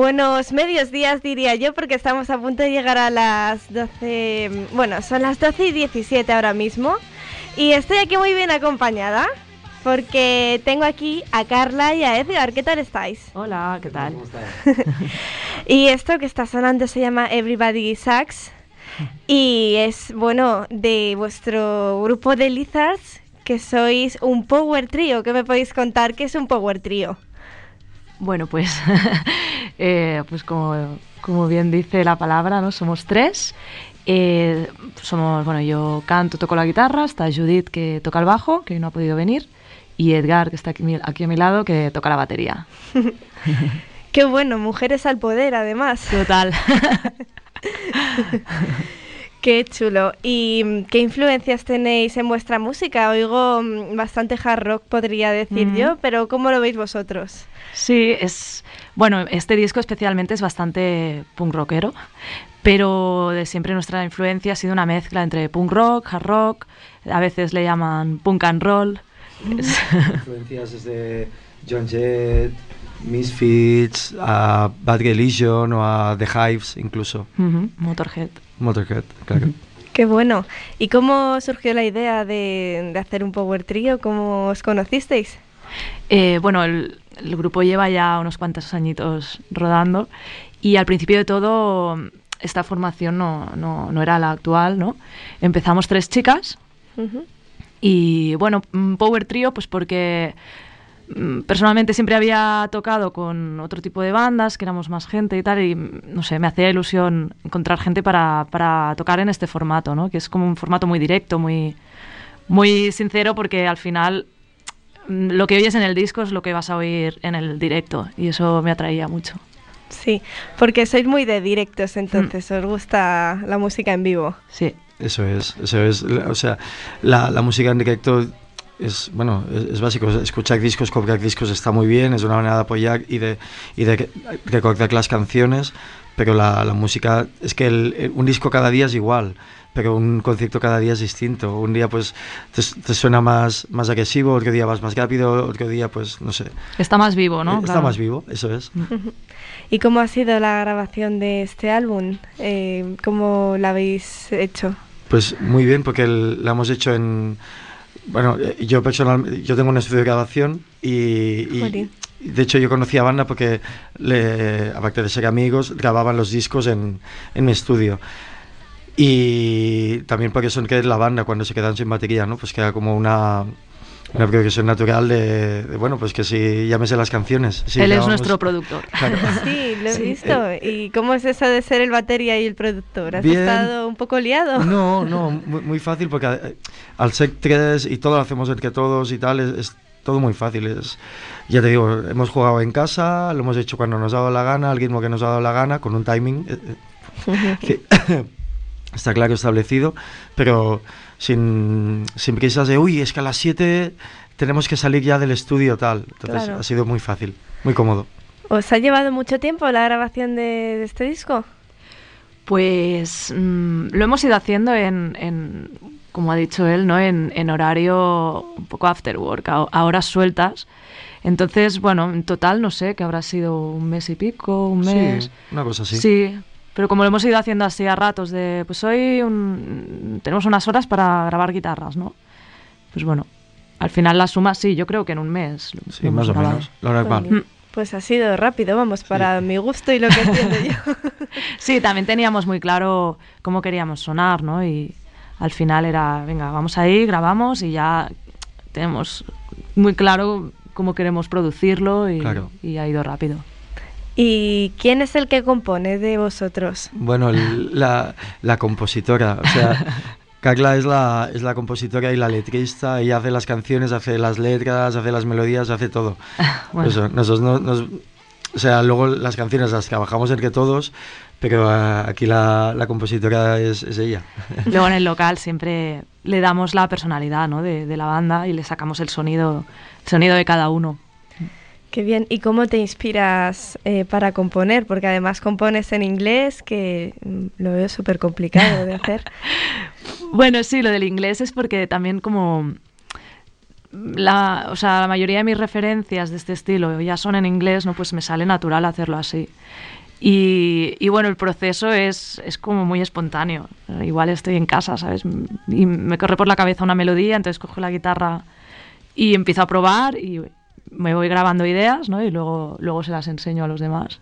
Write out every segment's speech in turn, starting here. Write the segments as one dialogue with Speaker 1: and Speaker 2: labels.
Speaker 1: Buenos medios días, diría yo, porque estamos a punto de llegar a las 12. mm, Bueno, son las 12 y 17 ahora mismo. Y estoy aquí muy bien acompañada, porque tengo aquí a Carla y a Edgar. ¿Qué tal estáis?
Speaker 2: Hola, ¿qué tal?
Speaker 1: Y esto que está sonando se llama Everybody Sucks. Y es, bueno, de vuestro grupo de Lizards, que sois un power trio. ¿Qué me podéis contar qué es un power trio?
Speaker 2: Bueno, pues, eh, pues como, como bien dice la palabra, ¿no? Somos tres. Eh, somos, bueno, yo canto, toco la guitarra, está Judith que toca el bajo, que hoy no ha podido venir, y Edgar, que está aquí, aquí a mi lado, que toca la batería.
Speaker 1: Qué bueno, mujeres al poder, además.
Speaker 2: Total.
Speaker 1: Qué chulo. ¿Y qué influencias tenéis en vuestra música? Oigo mm, bastante hard rock, podría decir
Speaker 2: Mm.
Speaker 1: yo, pero ¿cómo lo veis vosotros?
Speaker 2: Sí, es. Bueno, este disco especialmente es bastante punk rockero, pero de siempre nuestra influencia ha sido una mezcla entre punk rock, hard rock, a veces le llaman punk and roll. Es-
Speaker 3: Influencias desde John Jett, Misfits, a Bad Religion o a The Hives incluso.
Speaker 2: Motorhead.
Speaker 3: Motorhead, claro.
Speaker 1: Qué bueno. ¿Y cómo surgió la idea de, de hacer un power trio? ¿Cómo os conocisteis?
Speaker 2: Eh, bueno, el, el grupo lleva ya unos cuantos añitos rodando y al principio de todo esta formación no, no, no era la actual, ¿no? Empezamos tres chicas y bueno, power trio pues porque mm, personalmente siempre había tocado con otro tipo de bandas, que éramos más gente y tal, y no sé, me hacía ilusión encontrar gente para, para tocar en este formato, ¿no? Que es como un formato muy directo, muy, muy sincero, porque al final lo que oyes en el disco es lo que vas a oír en el directo, y eso me atraía mucho.
Speaker 1: Sí, porque sois muy de directos, entonces os gusta la música en vivo.
Speaker 2: Sí.
Speaker 3: Eso es, eso es. O sea, la, la música en directo es, bueno, es, es básico. Escuchar discos, comprar discos está muy bien, es una manera de apoyar y de, y de recordar las canciones, pero la, la música, es que el- un disco cada día es igual, pero un concierto cada día es distinto. Un día pues te, te suena más, más agresivo, otro día vas más rápido, otro día pues, no sé.
Speaker 2: Está más vivo, ¿no?
Speaker 3: Está
Speaker 2: Claro.
Speaker 3: más vivo, eso es.
Speaker 1: ¿Y cómo ha sido la grabación de este álbum? Eh, ¿Cómo la habéis hecho?
Speaker 3: Pues muy bien, porque el- la hemos hecho en... Bueno, eh, yo personalmente, yo tengo un estudio de grabación y, y de hecho yo conocí a Banda porque, le, aparte de ser amigos, grababan los discos en, en mi estudio. Y también porque son que es la banda cuando se quedan sin batería, ¿no? Pues queda como una, una progresión natural de, de, bueno, pues que si llámese las canciones. si
Speaker 2: Él es nuestro productor.
Speaker 3: Claro.
Speaker 1: Sí, lo he
Speaker 3: Sí,
Speaker 1: visto. ¿Y cómo es eso de ser el batería y el productor? ¿Has
Speaker 3: Bien.
Speaker 1: estado un poco liado?
Speaker 3: No, no, muy, muy fácil porque eh, al ser tres y todo lo hacemos entre todos y tal, es, es todo muy fácil. Es, ya te digo, hemos jugado en casa, lo hemos hecho cuando nos ha dado la gana, al ritmo que nos ha dado la gana, con un timing eh, eh, que está claro establecido, pero sin, sin prisas de, uy, es que a las 7 tenemos que salir ya del estudio tal. Entonces
Speaker 1: Claro.
Speaker 3: ha sido muy fácil, muy cómodo.
Speaker 1: ¿Os ha llevado mucho tiempo la grabación de, de este disco?
Speaker 2: Pues mm, lo hemos ido haciendo en, en, como ha dicho él, ¿no? En, en horario un poco after work, a, a horas sueltas. Entonces, bueno, en total no sé, que habrá sido un mes y pico, un mes.
Speaker 3: Sí, una cosa así.
Speaker 2: Sí, pero como lo hemos ido haciendo así a ratos de, pues hoy un- tenemos unas horas para grabar guitarras, ¿no? Pues bueno, al final la suma sí, yo creo que en un mes. lo-
Speaker 3: Sí,
Speaker 2: lo
Speaker 3: más o
Speaker 2: grabado.
Speaker 3: menos. Lo normal.
Speaker 1: Jolín. Pues ha sido rápido, vamos, para mi gusto y lo que entiendo yo.
Speaker 2: Sí, también teníamos muy claro cómo queríamos sonar, ¿no? Y al final era, venga, vamos ahí, grabamos y ya tenemos muy claro cómo queremos producirlo y,
Speaker 3: Claro.
Speaker 2: y ha ido rápido.
Speaker 1: ¿Y quién es el que compone de vosotros?
Speaker 3: Bueno, la, la compositora, o sea, Carla es la, es la compositora y la letrista, ella hace las canciones, hace las letras, hace las melodías, hace todo.
Speaker 2: Bueno.
Speaker 3: Eso, nosotros no- nos, o sea, luego las canciones las trabajamos entre todos, pero eh, aquí la, la compositora es, es ella.
Speaker 2: Luego en el local siempre le damos la personalidad ¿no? de, de la banda y le sacamos el sonido, el sonido de cada uno.
Speaker 1: Qué bien. ¿Y cómo te inspiras eh, para componer? Porque además compones en inglés, que mm, lo veo súper complicado de hacer.
Speaker 2: Bueno, sí, lo del inglés es porque también como la, o sea, la mayoría de mis referencias de este estilo ya son en inglés, ¿no? Pues me sale natural hacerlo así. Y, y, bueno, el proceso es, es, como muy espontáneo. Igual estoy en casa, ¿sabes? Y me corre por la cabeza una melodía, entonces cojo la guitarra y empiezo a probar y me voy grabando ideas, ¿no? Y luego, luego se las enseño a los demás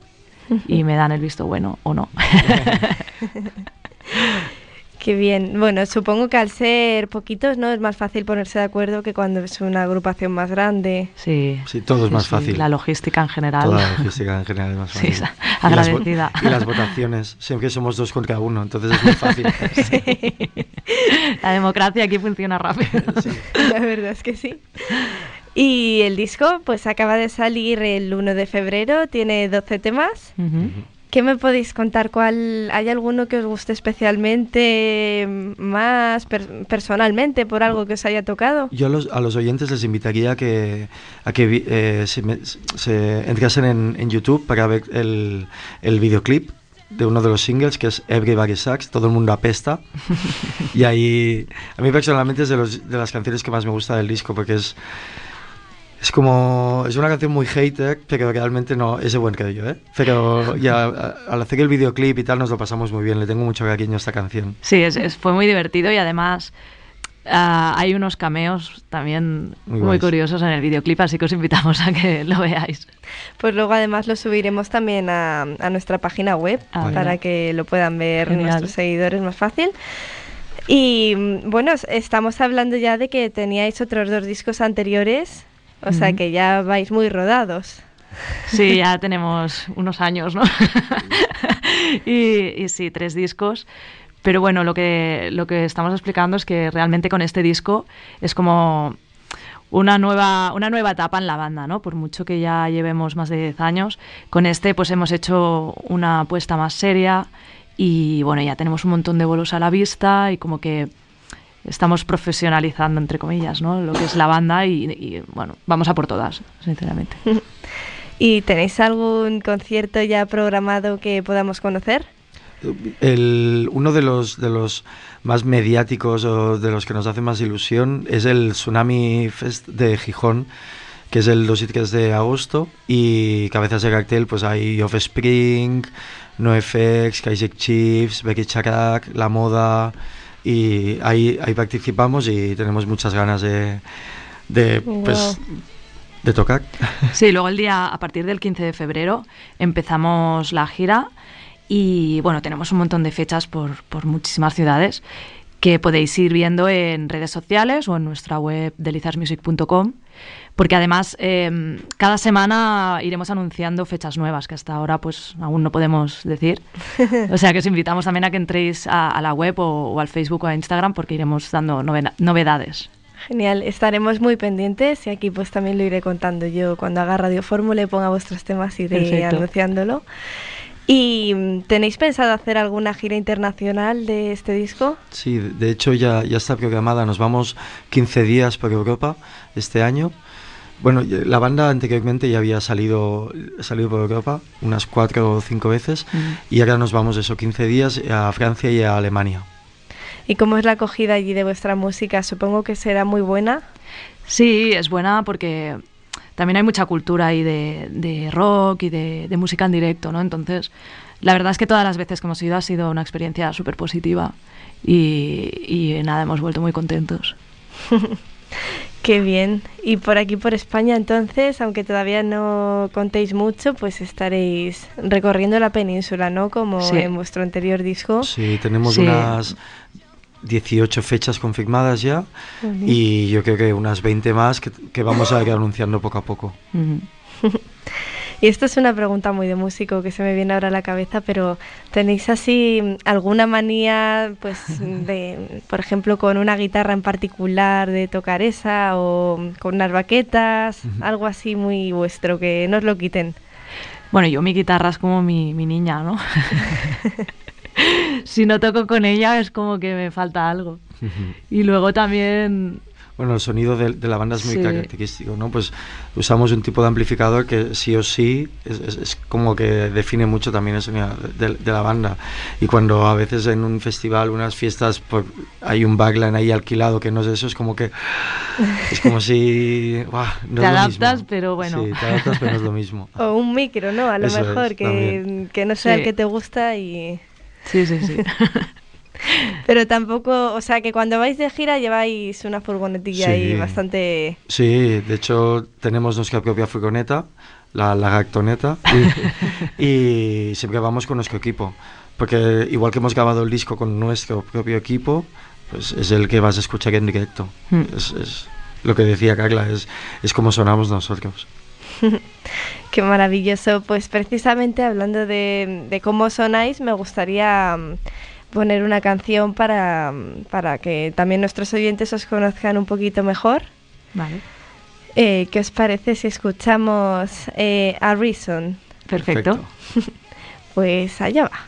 Speaker 2: y me dan el visto bueno o no.
Speaker 1: Qué bien. Bueno, supongo que al ser poquitos, ¿no? Es más fácil ponerse de acuerdo que cuando es una agrupación más grande.
Speaker 2: Sí.
Speaker 3: Sí, todo es más
Speaker 2: sí,
Speaker 3: fácil.
Speaker 2: La logística en general.
Speaker 3: Toda la logística en general es más
Speaker 2: Sí,
Speaker 3: fácil.
Speaker 2: agradecida.
Speaker 3: Y las, y las votaciones. Siempre somos dos contra uno, entonces es muy fácil.
Speaker 2: La democracia aquí funciona rápido.
Speaker 3: Sí.
Speaker 1: La verdad es que sí. Y el disco, pues acaba de salir el 1 de febrero, tiene 12 temas.
Speaker 2: Ujú.
Speaker 1: ¿Qué me podéis contar? ¿Cuál, ¿Hay alguno que os guste especialmente mm, más per- personalmente por algo que os haya tocado?
Speaker 3: Yo a los, a los oyentes les invitaría a que, a que eh, se, me- se entrasen en, en YouTube para ver el, el videoclip de uno de los singles que es Everybody Sucks, todo el mundo apesta. y ahí, a mí personalmente es de, los, de las canciones que más me gusta del disco porque es, es como, es una canción muy hater, pero realmente no, es de buen rollo, ¿eh? Pero ya al hacer el videoclip y tal nos lo pasamos muy bien, le tengo mucho cariño a esta canción.
Speaker 2: Sí, es, es- fue muy divertido y además ah, hay unos cameos también
Speaker 3: Muy
Speaker 2: muy, curiosos en el videoclip, así que os invitamos a que lo veáis.
Speaker 1: Pues luego además lo subiremos también a, a nuestra página web
Speaker 2: Ah,
Speaker 1: para que lo puedan ver
Speaker 2: Genial.
Speaker 1: nuestros seguidores más fácil. Y mm, bueno, estamos hablando ya de que teníais otros dos discos anteriores, o sea
Speaker 2: Ujú.
Speaker 1: que ya vais muy rodados.
Speaker 2: Sí, ya tenemos unos años, ¿no? y, y sí, tres discos. Pero bueno, lo que, lo que estamos explicando es que realmente con este disco es como una nueva, una nueva etapa en la banda, ¿no? Por mucho que ya llevemos más de 10 años, con este pues hemos hecho una apuesta más seria y bueno, ya tenemos un montón de bolos a la vista y como que estamos profesionalizando, entre comillas, ¿no? Lo que es la banda y, y, bueno, vamos a por todas, sinceramente.
Speaker 1: ¿Y tenéis algún concierto ya programado que podamos conocer?
Speaker 3: El, uno de los, de los más mediáticos o de los que nos hace más ilusión es el Tsunami Fest de Gijón, que es el 2 y 3 de agosto. Y cabezas de cartel, pues hay Offspring, NoFX, Kaiser Chiefs, Becky Chakrak, La Moda. Y ahí, ahí participamos y tenemos muchas ganas de, de, pues, de tocar.
Speaker 2: Sí, luego el día, a partir del 15 de febrero, empezamos la gira y bueno, tenemos un montón de fechas por, por muchísimas ciudades que podéis ir viendo en redes sociales o en nuestra web delizasmusic.com porque además eh, cada semana iremos anunciando fechas nuevas que hasta ahora pues aún no podemos decir. O sea que os invitamos también a que entréis a, a la web o, o al Facebook o a Instagram porque iremos dando novedades.
Speaker 1: Genial, estaremos muy pendientes y aquí pues también lo iré contando yo cuando haga Radio Fórmula y ponga vuestros temas iré
Speaker 2: Perfecto.
Speaker 1: anunciándolo. ¿Y tenéis pensado hacer alguna gira internacional de este disco?
Speaker 3: Sí, de hecho ya, ya está programada. Nos vamos 15 días por Europa este año. Bueno, y- la banda anteriormente ya había salido, salido por Europa unas cuatro o cinco veces y ahora nos vamos eso 15 días a Francia y a Alemania.
Speaker 1: ¿Y cómo es la acogida allí de vuestra música? Supongo que será muy buena.
Speaker 2: Sí, es buena porque también hay mucha cultura ahí de, de rock y de, de música en directo, ¿no? Entonces, la verdad es que todas las veces que hemos ido ha sido una experiencia súper positiva y, y nada, hemos vuelto muy contentos.
Speaker 1: Qué bien. Y por aquí, por España, entonces, aunque todavía no contéis mucho, pues estaréis recorriendo la península, ¿no? Como
Speaker 2: Sí.
Speaker 1: en vuestro anterior disco.
Speaker 3: Sí, tenemos
Speaker 2: Sí.
Speaker 3: unas 18 fechas confirmadas ya y yo creo que unas 20 más que, que vamos a ir anunciando poco a poco.
Speaker 1: Y esto es una pregunta muy de músico que se me viene ahora a la cabeza, pero ¿tenéis así mm, alguna manía, pues, de, por ejemplo, con una guitarra en particular de tocar esa o con unas baquetas, algo así muy vuestro que no os lo quiten?
Speaker 2: Bueno, yo mi guitarra es como mi, mi niña, ¿no? si no toco con ella es como que me falta algo. Y luego también
Speaker 3: bueno, el sonido de, de la banda es muy
Speaker 1: Sí.
Speaker 3: característico, ¿no? Pues usamos un tipo de amplificador que sí o sí es, es- es como que define mucho también el sonido de, de la banda. Y cuando a veces en un festival, unas fiestas, pues, hay un backline ahí alquilado que no es eso, es como que es como si ¡buah! no
Speaker 1: Te
Speaker 3: es lo
Speaker 1: adaptas,
Speaker 3: mismo.
Speaker 1: pero bueno.
Speaker 3: Sí, te adaptas, pero no es lo mismo.
Speaker 2: O un micro, ¿no? A lo
Speaker 3: Eso es,
Speaker 2: mejor, que,
Speaker 3: también.
Speaker 2: que no sea el
Speaker 1: Sí.
Speaker 2: que te gusta y...
Speaker 1: Sí, sí, sí.
Speaker 2: Pero tampoco, o sea, que cuando vais de gira lleváis una furgonetilla
Speaker 3: Sí.
Speaker 2: ahí bastante...
Speaker 3: Sí, de hecho tenemos nuestra propia furgoneta, la, la Gactoneta, y, y siempre vamos con nuestro equipo. Porque igual que hemos grabado el disco con nuestro propio equipo, pues es el que vas a escuchar en directo. Es, es lo que decía Carla, es, es como sonamos nosotros.
Speaker 2: Qué maravilloso. Pues precisamente hablando de, de cómo sonáis, me gustaría mm, poner una canción para, mm, para que también nuestros oyentes os conozcan un poquito mejor.
Speaker 1: Vale.
Speaker 2: Eh, ¿Qué os parece si escuchamos eh, A Reason?
Speaker 1: Perfecto.
Speaker 2: Pues allá va.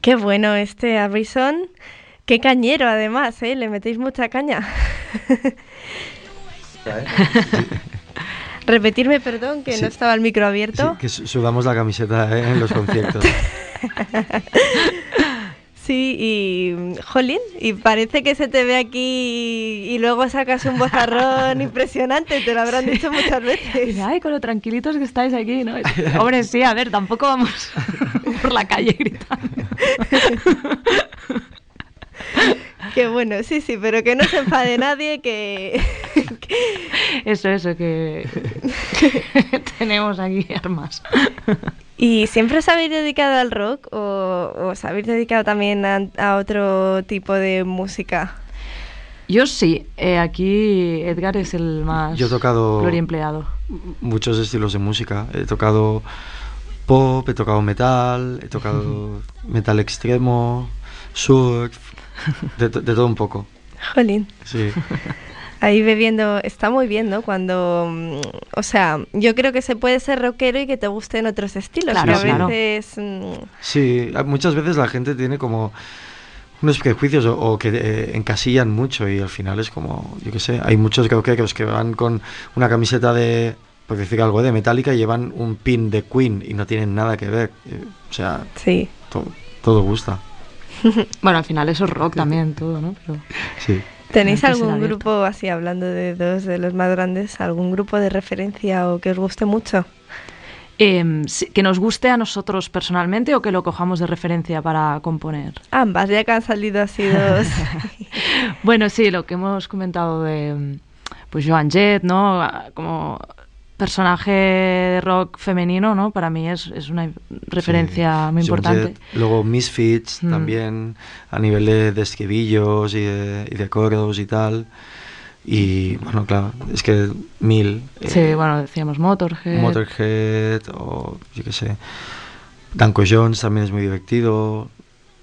Speaker 2: Qué bueno este A Reason. Qué cañero además, ¿eh? Le metéis mucha caña. Repetirme, perdón, que
Speaker 3: Sí.
Speaker 2: no estaba el micro abierto.
Speaker 3: Sí, que su- sudamos la camiseta ¿eh? en los conciertos.
Speaker 2: Sí, y jolín, y parece que se te ve aquí y, luego sacas un bozarrón impresionante, te lo habrán dicho muchas veces.
Speaker 1: Ay, con lo tranquilitos que estáis aquí, ¿no? Hombre, sí, a ver, tampoco vamos por la calle gritando.
Speaker 2: Qué bueno, sí, sí, pero que no se enfade nadie, que...
Speaker 1: Eso, eso, que tenemos aquí armas.
Speaker 2: ¿Y siempre os habéis dedicado al rock o os habéis dedicado también a, a otro tipo de música? Yo sí, eh, aquí Edgar es el más
Speaker 3: Yo he tocado-
Speaker 2: pluriempleado.
Speaker 3: muchos estilos de música. He tocado pop, he tocado metal, he tocado metal extremo, surf, de, to- de todo un poco.
Speaker 1: Jolín.
Speaker 3: Sí,
Speaker 1: Ahí bebiendo, está muy bien, ¿no? Cuando, mm, o sea, yo creo que se puede ser rockero y que te gusten otros estilos.
Speaker 2: Claro,
Speaker 1: que a
Speaker 2: claro.
Speaker 1: veces, mm,
Speaker 3: sí. a- Muchas veces la gente tiene como unos prejuicios o, o que eh, encasillan mucho y al final es como, yo qué sé, hay muchos rockeros que van con una camiseta de, por decir algo, de Metallica y llevan un pin de Queen y no tienen nada que ver. Eh, O sea,
Speaker 1: sí.
Speaker 3: to- todo gusta.
Speaker 2: Bueno, al final eso es rock también, todo, ¿no? Pero
Speaker 3: Sí.
Speaker 1: ¿Tenéis algún grupo, así hablando de dos de los más grandes, algún grupo de referencia o que os guste mucho?
Speaker 2: Em, que nos guste a nosotros personalmente o que lo cojamos de referencia para componer.
Speaker 1: Ambas, ya que han salido así dos.
Speaker 2: Bueno, sí, lo que hemos comentado de pues Joan Jett, ¿no? Ah, Como personaje de rock femenino, ¿no? Para mí es, es una referencia
Speaker 3: Sí,
Speaker 2: muy importante.
Speaker 3: Jett. Luego Misfits
Speaker 2: Mm.
Speaker 3: también, a nivel de, de estribillos y de, y de coros y tal. Y bueno, claro, es que mil. eh,
Speaker 2: Sí, bueno, decíamos Motorhead.
Speaker 3: Motorhead o yo qué sé. Danko Jones también es muy divertido.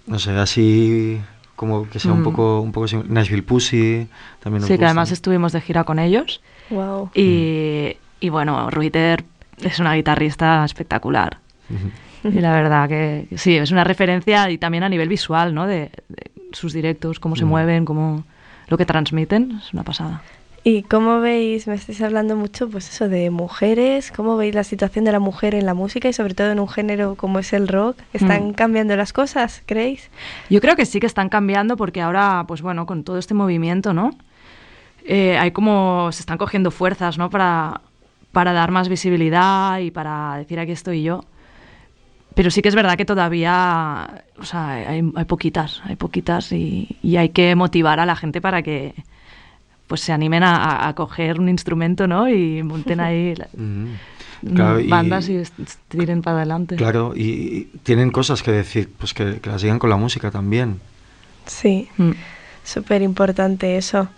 Speaker 3: No sé, así como que sea un
Speaker 2: Mm.
Speaker 3: poco un poco Nashville Pussy también nos
Speaker 2: Sí, que además estuvimos de gira con ellos.
Speaker 1: wow.
Speaker 2: Y, y bueno, Ruiter es una guitarrista espectacular. Y la verdad que sí, es una referencia y también a nivel visual, ¿no? De, de sus directos, cómo se
Speaker 3: Mm.
Speaker 2: mueven, cómo lo que transmiten, es una pasada.
Speaker 1: ¿Y cómo veis, me estáis hablando mucho, pues eso, de mujeres, cómo veis la situación de la mujer en la música y sobre todo en un género como es el rock? ¿Están
Speaker 2: Mm.
Speaker 1: cambiando las cosas, creéis?
Speaker 2: Yo creo que sí que están cambiando porque ahora, pues bueno, con todo este movimiento, ¿no? Eh, hay como, se están cogiendo fuerzas, ¿no? Para, para dar más visibilidad y para decir aquí estoy yo. Pero sí que es verdad que todavía, o sea, hay, hay poquitas, hay poquitas y, y hay que motivar a la gente para que pues se animen a, coger un instrumento, ¿no? Y monten ahí la-
Speaker 3: Ujú. Claro,
Speaker 2: bandas y tiren para adelante.
Speaker 3: Claro, y, y tienen cosas que decir, pues que, que las digan con la música también.
Speaker 1: Sí,
Speaker 2: Mm.
Speaker 1: súper importante eso.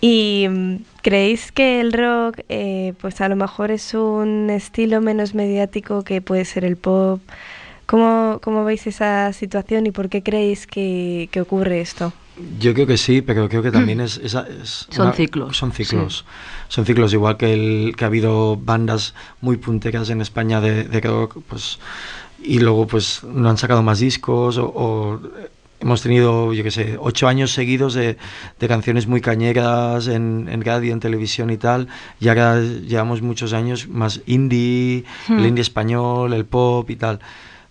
Speaker 1: ¿Y mm, creéis que el rock, eh, pues a lo mejor es un estilo menos mediático que puede ser el pop? ¿Cómo, cómo veis esa situación y por qué creéis que, que ocurre esto?
Speaker 3: Yo creo que sí, pero creo que también es... es- es
Speaker 2: Son ciclos,
Speaker 3: Son ciclos. Son ciclos, igual que, el, que ha habido bandas muy punteras en España de, de rock, pues... Y luego pues no han sacado más discos o... o hemos tenido, yo qué sé, ocho años seguidos de, de canciones muy cañeras en, en radio, en televisión y tal. Y ahora llevamos muchos años más indie, el
Speaker 2: Hmm.
Speaker 3: indie español, el pop y tal.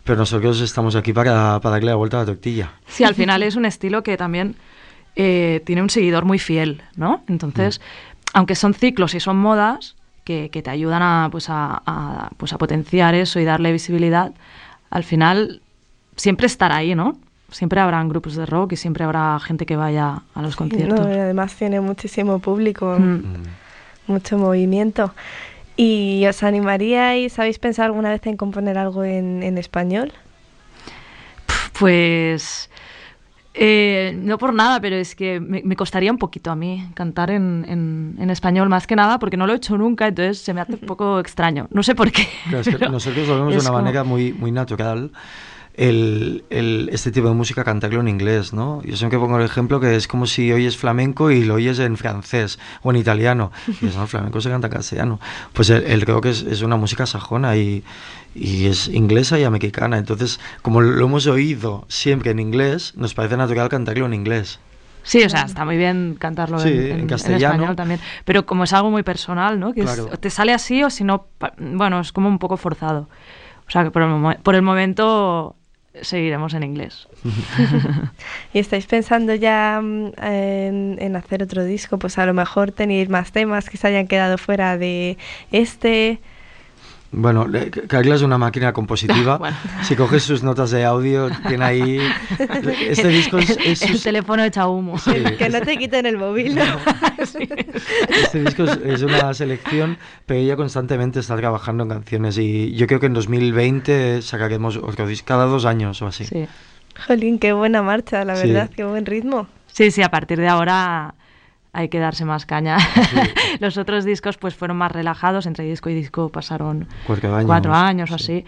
Speaker 3: Pero nosotros estamos aquí para, para darle la vuelta a la tortilla.
Speaker 2: Sí, al final es un estilo que también eh, tiene un seguidor muy fiel, ¿no? Entonces, aunque son ciclos y son modas que, que te ayudan a, pues a, a, pues a potenciar eso y darle visibilidad, al final siempre estará ahí, ¿no? Siempre habrán grupos de rock y siempre habrá gente que vaya a los conciertos.
Speaker 1: No, y además tiene muchísimo público,
Speaker 2: Mm.
Speaker 3: Mm.
Speaker 1: mucho movimiento. ¿Y os animaríais, habéis pensado alguna vez en componer algo en, en español?
Speaker 2: Pues eh, no por nada, pero es que me, me costaría un poquito a mí cantar en, en- en español, más que nada, porque no lo he hecho nunca, entonces se me hace un poco extraño. No sé por qué.
Speaker 3: Claro, es que nosotros lo vemos de una
Speaker 2: como-
Speaker 3: manera muy, muy natural. El, el- este tipo de música cantarlo en inglés, ¿no? Yo siempre pongo el ejemplo que es como si oyes flamenco y lo oyes en francés o en italiano. Y dices, no, el flamenco se canta en castellano. Pues el, el rock es, es una música sajona y, y es inglesa y americana. Entonces, como lo hemos oído siempre en inglés, nos parece natural cantarlo en inglés.
Speaker 2: Sí, o sea, está muy bien cantarlo
Speaker 3: Sí,
Speaker 2: en,
Speaker 3: en
Speaker 2: en- en
Speaker 3: castellano.
Speaker 2: español también, pero como es algo muy personal, ¿no? Que es-
Speaker 3: Claro.
Speaker 2: o te sale así o si no, bueno, es como un poco forzado. O sea, que por el, por el momento seguiremos en inglés.
Speaker 1: ¿Y estáis pensando ya mm, en, en hacer otro disco? Pues a lo mejor tenéis más temas que se hayan quedado fuera de este.
Speaker 3: Bueno, le- Carla es una máquina compositiva.
Speaker 2: Bueno.
Speaker 3: Si coges sus notas de audio, tiene ahí... Este disco es... es
Speaker 2: el
Speaker 3: sus-
Speaker 2: teléfono echa humo.
Speaker 3: Sí.
Speaker 1: Que no te quiten el móvil, ¿no?
Speaker 3: Este disco es, es una selección, pero ella constantemente está trabajando en canciones y yo creo que en 2020 sacaremos otro disco cada dos años o así.
Speaker 2: Sí.
Speaker 1: Jolín, qué buena marcha, la
Speaker 3: Sí.
Speaker 1: verdad, qué buen ritmo.
Speaker 2: Sí, sí, a partir de ahora
Speaker 4: hay que darse más caña. Los otros discos pues fueron más relajados, entre disco y disco pasaron
Speaker 3: Cuatro años.
Speaker 4: cuatro años o
Speaker 3: sí.
Speaker 4: así.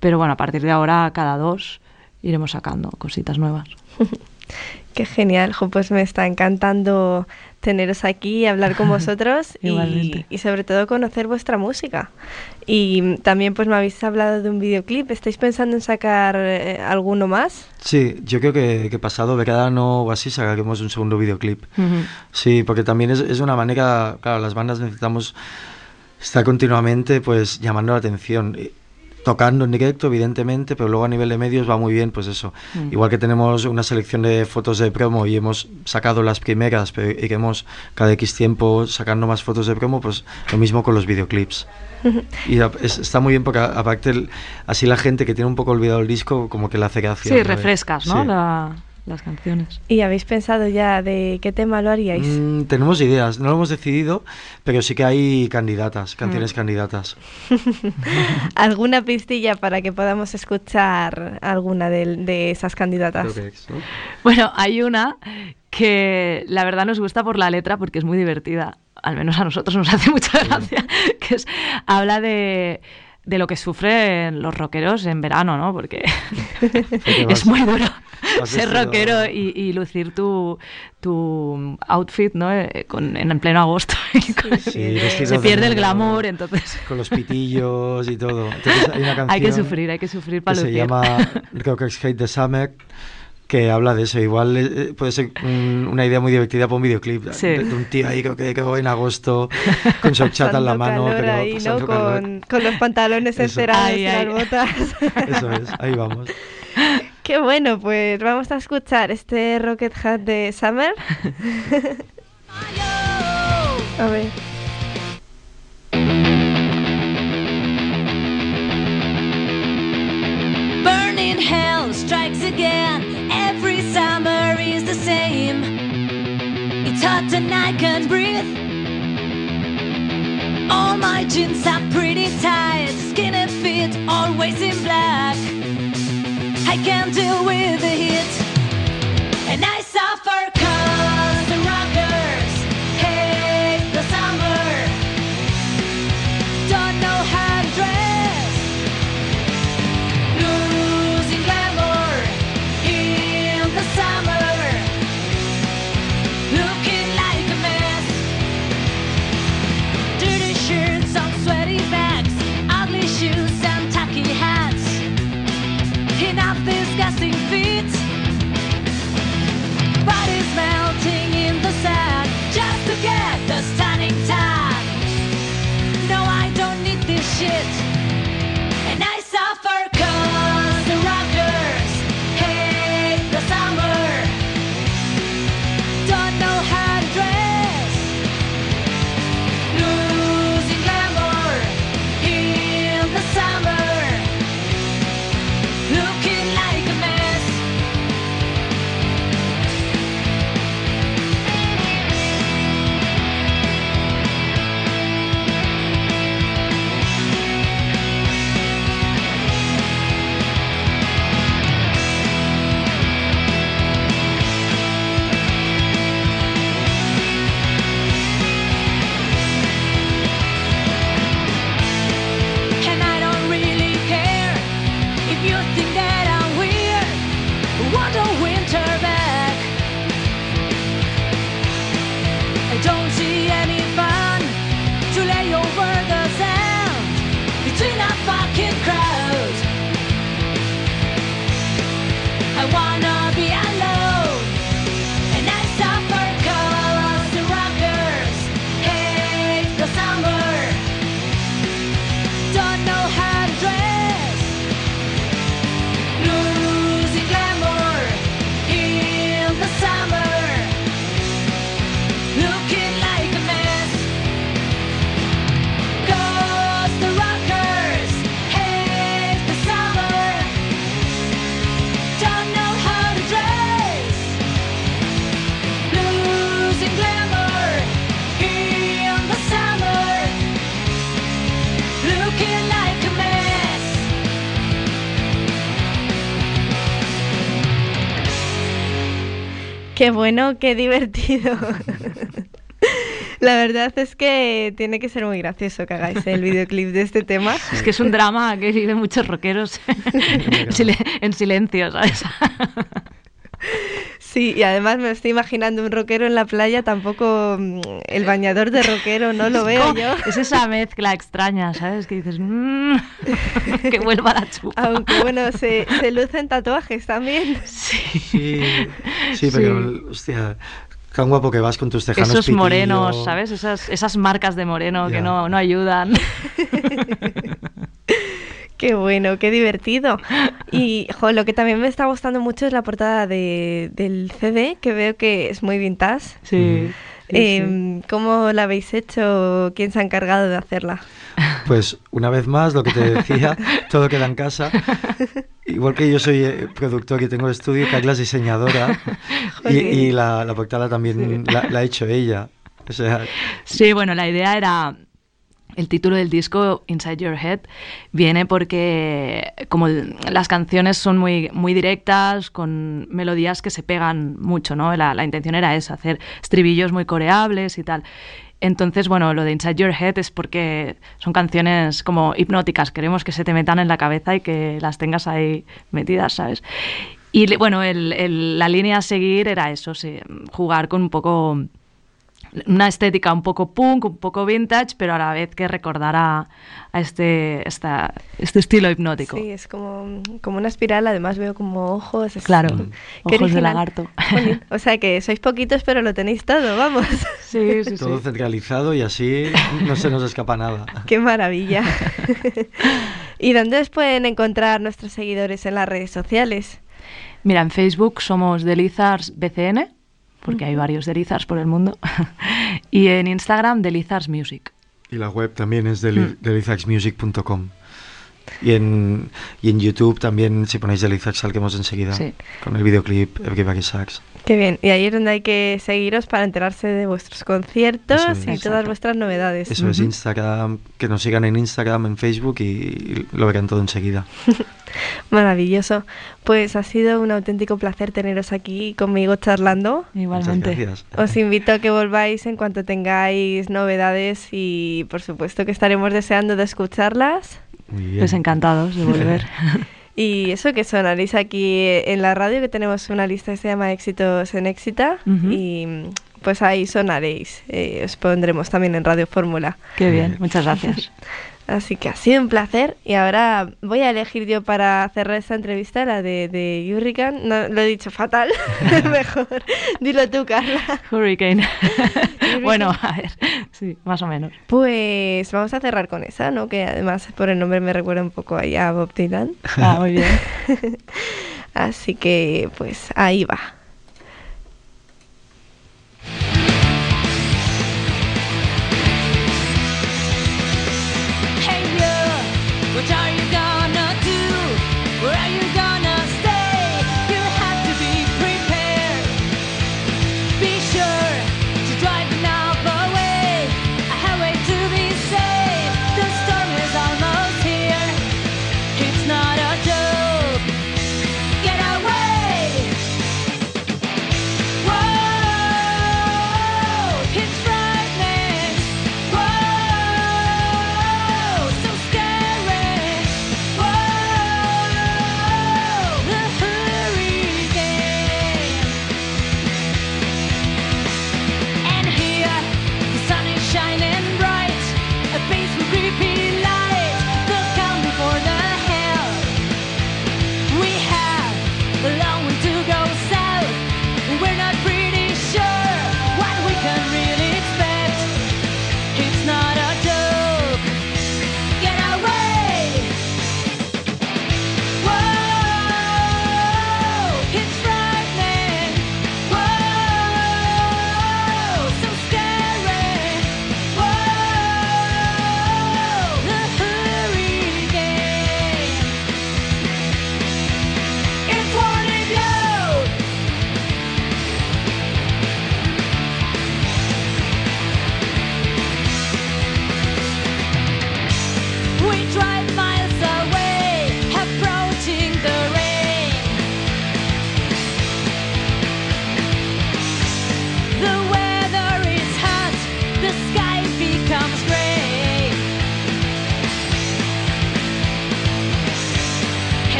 Speaker 4: Pero bueno, a partir de ahora, cada dos, iremos sacando cositas nuevas.
Speaker 1: Qué genial, jo, pues me está encantando teneros aquí y hablar con vosotros y,
Speaker 4: Igualmente.
Speaker 1: y sobre todo conocer vuestra música. Y también pues me habéis hablado de un videoclip, ¿estáis pensando en sacar eh, alguno más?
Speaker 3: Sí, yo creo que, que pasado verano o así sacaremos un segundo videoclip. Sí, porque también es, es una manera, claro, las bandas necesitamos estar continuamente pues llamando la atención. Tocando en directo, evidentemente, pero luego a nivel de medios va muy bien, pues eso.
Speaker 4: Mm.
Speaker 3: Igual que tenemos una selección de fotos de promo y hemos sacado las primeras, pero iremos cada X tiempo sacando más fotos de promo, pues lo mismo con los videoclips. Y es- está muy bien porque aparte el- así la gente que tiene un poco olvidado el disco como que le hace gracia.
Speaker 4: Sí,
Speaker 3: vez.
Speaker 4: refrescas, ¿no?
Speaker 3: Sí.
Speaker 4: La- las canciones.
Speaker 1: ¿Y habéis pensado ya de qué tema lo haríais?
Speaker 3: Mm, tenemos ideas, no lo hemos decidido, pero sí que hay candidatas, canciones
Speaker 4: Mm.
Speaker 3: candidatas.
Speaker 1: ¿Alguna pistilla para que podamos escuchar alguna de, de esas candidatas?
Speaker 3: Creo que es, ¿no?
Speaker 4: Bueno, hay una que la verdad nos gusta por la letra porque es muy divertida. Al menos a nosotros nos hace mucha gracia. Que es, habla de, de lo que sufren los rockeros en verano, ¿no? Porque es muy duro ser
Speaker 3: vestido-
Speaker 4: rockero y, y lucir tu, tu outfit, ¿no? Eh, con- en, pleno agosto. Con-
Speaker 3: Sí,
Speaker 4: se
Speaker 3: de
Speaker 4: pierde el glamour, entonces
Speaker 3: Con los pitillos y todo. Entonces hay una canción
Speaker 4: hay que sufrir, hay que sufrir
Speaker 3: que
Speaker 4: para
Speaker 3: se
Speaker 4: lucir.
Speaker 3: llama Rockers Hate the Summer, que habla de eso. Igual eh, puede ser un- una idea muy divertida para un videoclip.
Speaker 4: Sí.
Speaker 3: De, de un tío ahí que, que en agosto con su horchata en la mano.
Speaker 1: calor
Speaker 3: pero
Speaker 1: ahí, ¿no? Con, con los pantalones encerados y
Speaker 4: ay.
Speaker 1: las botas.
Speaker 3: Eso es, ahí vamos.
Speaker 1: Qué bueno, pues vamos a escuchar este Rocket Hat de Summer. a ver.
Speaker 2: Burning hell strikes again. Every summer is the same. It's hot and I can't breathe. All my jeans are pretty tight, skinny fit, always in black. I can't deal with the heat, and I sem fim.
Speaker 1: Qué bueno, qué divertido. La verdad es que tiene que ser muy gracioso que hagáis el videoclip de este tema.
Speaker 2: Es que es un drama que viven muchos rockeros en sil- en silencio, ¿sabes?
Speaker 1: Sí, y además me estoy imaginando un rockero en la playa, tampoco mm, el bañador de rockero, no lo veo yo.
Speaker 2: Es esa mezcla extraña, ¿sabes? Que dices, "Mm", que vuelva la chupa.
Speaker 1: Aunque bueno, se, se lucen tatuajes también.
Speaker 2: Sí.
Speaker 3: Sí, sí, pero, hostia, tan guapo que vas con tus tejanos
Speaker 2: Esos
Speaker 3: pitillo.
Speaker 2: morenos, ¿sabes? Esas, esas marcas de moreno que no, no ayudan.
Speaker 1: Qué bueno, qué divertido. Y jo, lo que también me está gustando mucho es la portada de, del CD, que veo que es muy vintage.
Speaker 2: Sí.
Speaker 1: Em, ¿Cómo la habéis hecho? ¿Quién se ha encargado de hacerla?
Speaker 3: Pues una vez más, lo que te decía, todo queda en casa. Igual que yo soy eh, productor y tengo el estudio, Carla es diseñadora y,
Speaker 1: Joder.
Speaker 3: y la, la portada también la, la ha hecho ella. O sea,
Speaker 2: Sí, bueno, la idea era. El título del disco, Inside Your Head, viene porque como las canciones son muy, muy directas, con melodías que se pegan mucho, ¿no? La, la intención era esa, hacer estribillos muy coreables y tal. Entonces, bueno, lo de Inside Your Head es porque son canciones como hipnóticas, queremos que se te metan en la cabeza y que las tengas ahí metidas, ¿sabes? Y bueno, el- el- la línea a seguir era eso, sí, jugar con un poco una estética un poco punk, un poco vintage, pero a la vez que recordara a este, esta- este estilo hipnótico.
Speaker 1: Sí, es como, como una espiral, además veo como ojos. es-
Speaker 2: Claro, ojos de lagarto.
Speaker 1: O sea que sois poquitos, pero lo tenéis todo, vamos.
Speaker 2: Sí, sí,
Speaker 3: todo
Speaker 2: sí.
Speaker 3: centralizado y así no se nos escapa nada.
Speaker 1: Qué maravilla. ¿Y dónde os pueden encontrar nuestros seguidores en las redes sociales?
Speaker 2: Mira, en Facebook somos Delizars BCN, porque hay varios Delizars por el mundo, y en Instagram Delizars Music.
Speaker 3: Y la web también es
Speaker 2: Mm.
Speaker 3: deli- delizaxmusic.com. Y en, y en YouTube también, si ponéis Delizax, salgamos enseguida.
Speaker 2: Sí.
Speaker 3: Con el videoclip Everybody Sax.
Speaker 1: Qué bien. Y ahí es donde hay que seguiros para enterarse de vuestros conciertos
Speaker 3: Eso es.
Speaker 1: y todas vuestras novedades.
Speaker 3: Eso es. Instagram, que nos sigan en Instagram, en Facebook y lo verán todo enseguida.
Speaker 1: Maravilloso. Pues ha sido un auténtico placer teneros aquí conmigo charlando.
Speaker 2: Igualmente.
Speaker 1: Os invito a que volváis en cuanto tengáis novedades y por supuesto que estaremos deseando de escucharlas.
Speaker 3: Muy bien.
Speaker 2: Pues encantados de volver.
Speaker 1: Y eso que sonaréis aquí en la radio, que tenemos una lista que se llama Éxitos en Éxita. Y pues ahí sonaréis. Eh, os pondremos también en Radio Fórmula.
Speaker 2: Qué bien, muchas gracias.
Speaker 1: Así que ha sido un placer. Y ahora voy a elegir yo para cerrar esta entrevista la de, de Hurricane. No, lo he dicho fatal. Mejor. Dilo tú, Carla.
Speaker 2: Hurricane. bueno, a ver, sí, más o menos.
Speaker 1: Pues vamos a cerrar con esa, ¿no? Que además por el nombre me recuerda un poco ahí a Bob Dylan.
Speaker 2: Ah, muy bien.
Speaker 1: Así que pues ahí va.